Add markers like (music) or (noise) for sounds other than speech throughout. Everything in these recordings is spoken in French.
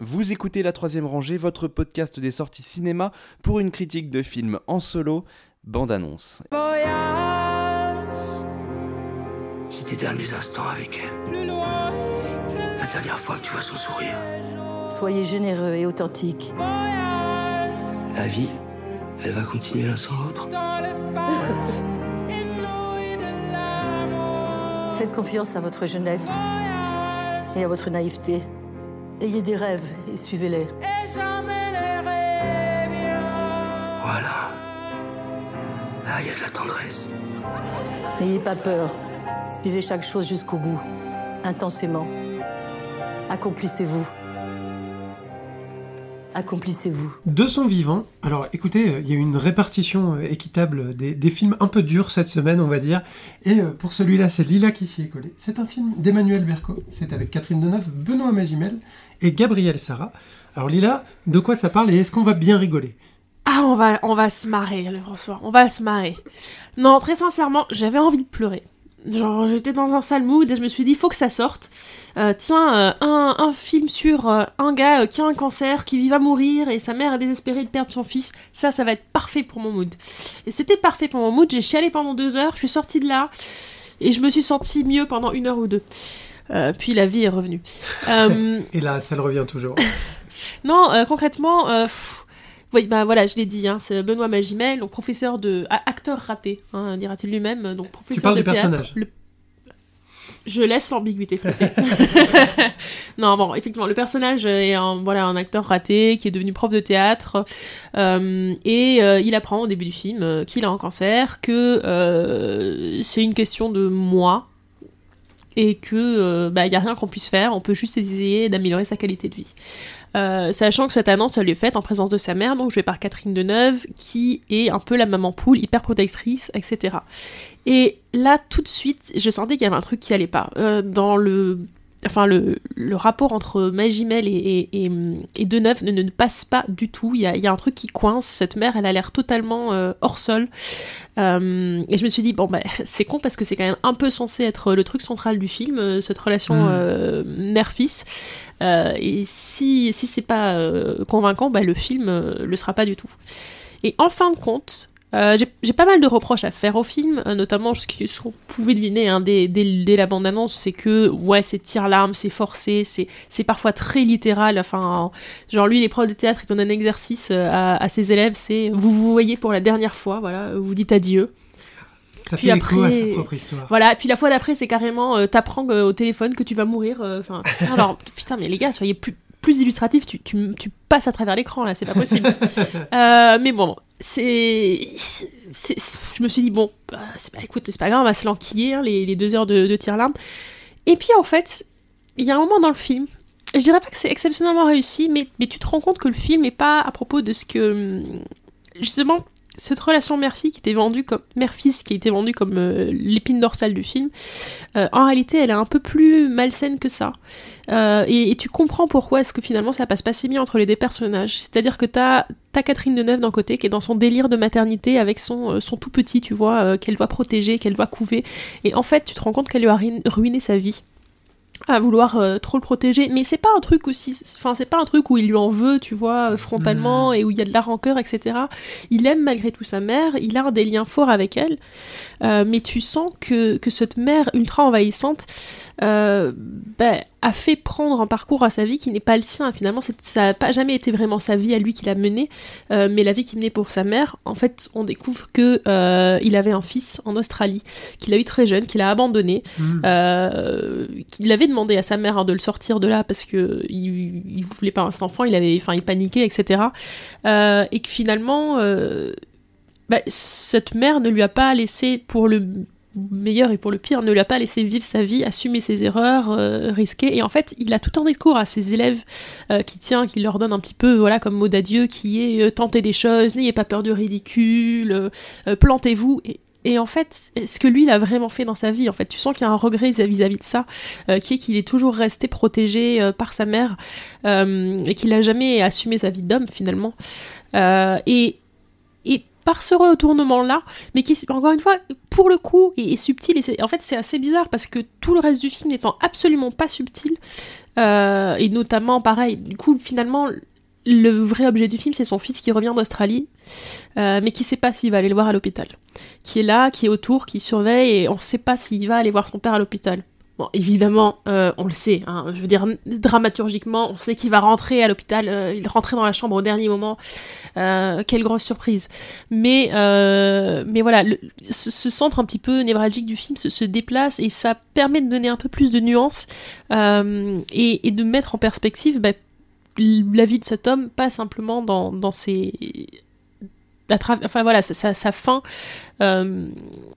Vous écoutez La Troisième Rangée, votre podcast des sorties cinéma pour une critique de film en solo, bande-annonce. C'est tes derniers instants avec elle. La dernière fois que tu vois son sourire. Soyez généreux et authentique. La vie, elle va continuer l'un sans l'autre. (laughs) Faites confiance à votre jeunesse et à votre naïveté. Ayez des rêves et suivez-les. Voilà. Là, il y a de la tendresse. N'ayez pas peur. Vivez chaque chose jusqu'au bout, intensément. Accomplissez-vous. Accomplissez-vous? De son vivant, alors écoutez, euh, il y a eu une répartition euh, équitable des, des films un peu durs cette semaine, on va dire. Et euh, pour celui-là, c'est Lila qui s'y est collée. C'est un film d'Emmanuel Berco. C'est avec Catherine Deneuve, Benoît Magimel et Gabriel Sarah. Alors Lila, de quoi ça parle et est-ce qu'on va bien rigoler? Ah, on va, on va se marrer, le François. On va se marrer. Non, très sincèrement, j'avais envie de pleurer. Genre, j'étais dans un sale mood et je me suis dit, faut que ça sorte. Euh, tiens, euh, un, un film sur euh, un gars qui a un cancer, qui va mourir et sa mère est désespérée de perdre son fils. Ça, ça va être parfait pour mon mood. Et c'était parfait pour mon mood. J'ai chialé pendant deux heures, je suis sortie de là et je me suis sentie mieux pendant une heure ou deux. Puis la vie est revenue. (laughs) Euh, Et là, ça le revient toujours. (laughs) non, concrètement, pff, oui, bah voilà, je l'ai dit, hein, c'est Benoît Magimel, donc professeur de. ah, acteur raté, hein, dira-t-il lui-même, donc professeur de du théâtre. personnage. Le- Je laisse l'ambiguïté flotter. (laughs) (laughs) non, bon, effectivement, le personnage est un, voilà, un acteur raté qui est devenu prof de théâtre euh, et euh, il apprend au début du film euh, qu'il a un cancer, que c'est une question de moi et que euh, bah, a rien qu'on puisse faire, on peut juste essayer d'améliorer sa qualité de vie. Euh, sachant que cette annonce, elle est faite en présence de sa mère, donc jouée par Catherine Deneuve, qui est un peu la maman poule, hyper protectrice, etc. Et là, tout de suite, je sentais qu'il y avait un truc qui allait pas. Euh, dans le. Enfin, le, le rapport entre Magimel et, et, et, et Deneuve ne, ne passe pas du tout. Il y a, y a un truc qui coince. Cette mère, elle a l'air totalement euh, hors sol. Euh, et je me suis dit, bon, bah, c'est con parce que c'est quand même un peu censé être le truc central du film, euh, cette relation Mm. euh, mère-fils. Et si, si c'est pas convaincant, bah, le film le sera pas du tout. Et en fin de compte, euh, j'ai- pas mal de reproches à faire au film, euh, notamment ce qu'on pouvait deviner hein, dès, dès- dès la bande-annonce, c'est que ouais, c'est tire-larme, c'est forcé, c'est parfois très littéral. Enfin, genre lui, les profs de théâtre, ils donnent un exercice euh, à, à ses élèves, c'est vous vous voyez pour la dernière fois, voilà, vous dites adieu. Ça Puis fait écho à après- sa propre histoire. Voilà, puis la fois d'après, c'est carrément euh, t'apprends au téléphone que tu vas mourir. Enfin, alors (laughs) putain, mais les gars, soyez plus plus illustratif, tu, tu, tu passes à travers l'écran là, c'est pas possible. (laughs) Euh, mais bon, c'est, je me suis dit bon, bah, pas, écoute, c'est pas grave, on va se l'enquiller hein, les, les deux heures de, de tir-larme. Et puis en fait, il y a un moment dans le film. Je dirais pas que c'est exceptionnellement réussi, mais, mais tu te rends compte que le film est pas à propos de ce que justement cette relation mère-fille qui était vendue comme mère-fils qui été vendue comme euh, l'épine dorsale du film, euh, en réalité elle est un peu plus malsaine que ça. Euh, et, tu comprends pourquoi est-ce que finalement ça passe pas si bien entre les deux personnages. C'est-à-dire que t'as as Catherine Deneuve d'un côté qui est dans son délire de maternité avec son, son tout petit, tu vois, qu'elle doit protéger, qu'elle doit couver. Et en fait tu te rends compte qu'elle lui a ruin- ruiné sa vie à vouloir euh, trop le protéger. Mais c'est pas un truc aussi enfin c'est pas un truc où il lui en veut tu vois euh, frontalement et où il y a de la rancœur etc il aime malgré tout sa mère il a des liens forts avec elle. Euh, mais tu sens que, que cette mère ultra envahissante euh, bah, a fait prendre un parcours à sa vie qui n'est pas le sien finalement. Ça n'a pas jamais été vraiment sa vie à lui qu'il a menée mais la vie qu'il menait pour sa mère. En fait on découvre que il avait un fils en Australie qu'il a eu très jeune qu'il a abandonné Mm. qu'il avait demandé à sa mère hein, de le sortir de là parce que il, voulait pas cet enfant, il avait, enfin, il paniquait, etc. Euh, et que finalement, euh, bah, cette mère ne lui a pas laissé pour le meilleur et pour le pire, ne lui a pas laissé vivre sa vie, assumer ses erreurs, euh, risquer. Et en fait, il a tout un discours à ses élèves qui tient, qui leur donne un petit peu, voilà, comme mot d'adieu, qui est tentez des choses, n'ayez pas peur du ridicule, plantez-vous. Et en fait, ce que lui, il a vraiment fait dans sa vie, en fait, tu sens qu'il y a un regret vis-à-vis de ça, euh, qui est qu'il est toujours resté protégé euh, par sa mère euh, et qu'il a jamais assumé sa vie d'homme finalement. Et, et par ce retournement-là, mais qui, encore une fois, pour le coup, est, subtil. Et en fait, c'est assez bizarre parce que tout le reste du film n'étant absolument pas subtil, et notamment, pareil, du coup, finalement, le vrai objet du film, c'est son fils qui revient d'Australie, euh, mais qui sait pas s'il va aller le voir à l'hôpital. Qui est là, qui est autour, qui surveille, et on ne sait pas s'il va aller voir son père à l'hôpital. Bon, évidemment, euh, on le sait, hein, je veux dire, dramaturgiquement, on sait qu'il va rentrer à l'hôpital, euh, il rentrait dans la chambre au dernier moment. quelle grosse surprise. Mais, mais voilà, ce, centre un petit peu névralgique du film se, déplace et ça permet de donner un peu plus de nuances et, de mettre en perspective bah, la vie de cet homme, pas simplement dans, dans ses. Enfin voilà, sa, sa, fin. Euh,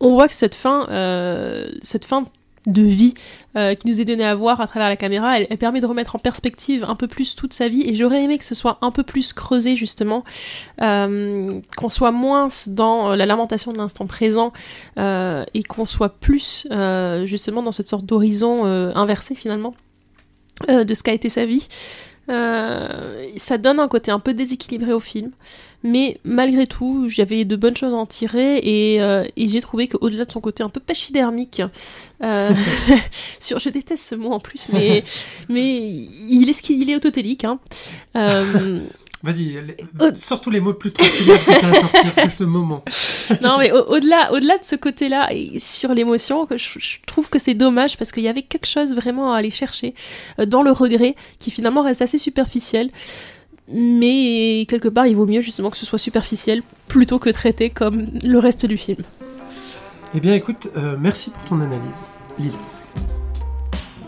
on voit que cette fin, euh, cette fin de vie euh, qui nous est donnée à voir à travers la caméra, elle, permet de remettre en perspective un peu plus toute sa vie et j'aurais aimé que ce soit un peu plus creusé justement, qu'on soit moins dans la lamentation de l'instant présent et qu'on soit plus justement dans cette sorte d'horizon inversé finalement de ce qu'a été sa vie. Euh, ça donne un côté un peu déséquilibré au film, mais malgré tout, j'avais de bonnes choses à en tirer et, euh, j'ai trouvé qu'au-delà de son côté un peu pachydermique, euh, (laughs) sur, je déteste ce mot en plus, mais, (laughs) mais il est ce qu'il est autotélique. Hein, Vas-y, sors tous les mots plus tranquilles que à sortir, c'est ce moment. (laughs) non, mais au-delà au delà de ce côté-là, et sur l'émotion, je, je, trouve que c'est dommage parce qu'il y avait quelque chose vraiment à aller chercher euh, dans le regret qui finalement reste assez superficiel. Mais quelque part, il vaut mieux justement que ce soit superficiel plutôt que traité comme le reste du film. Eh bien, écoute, euh, merci pour ton analyse, Lille.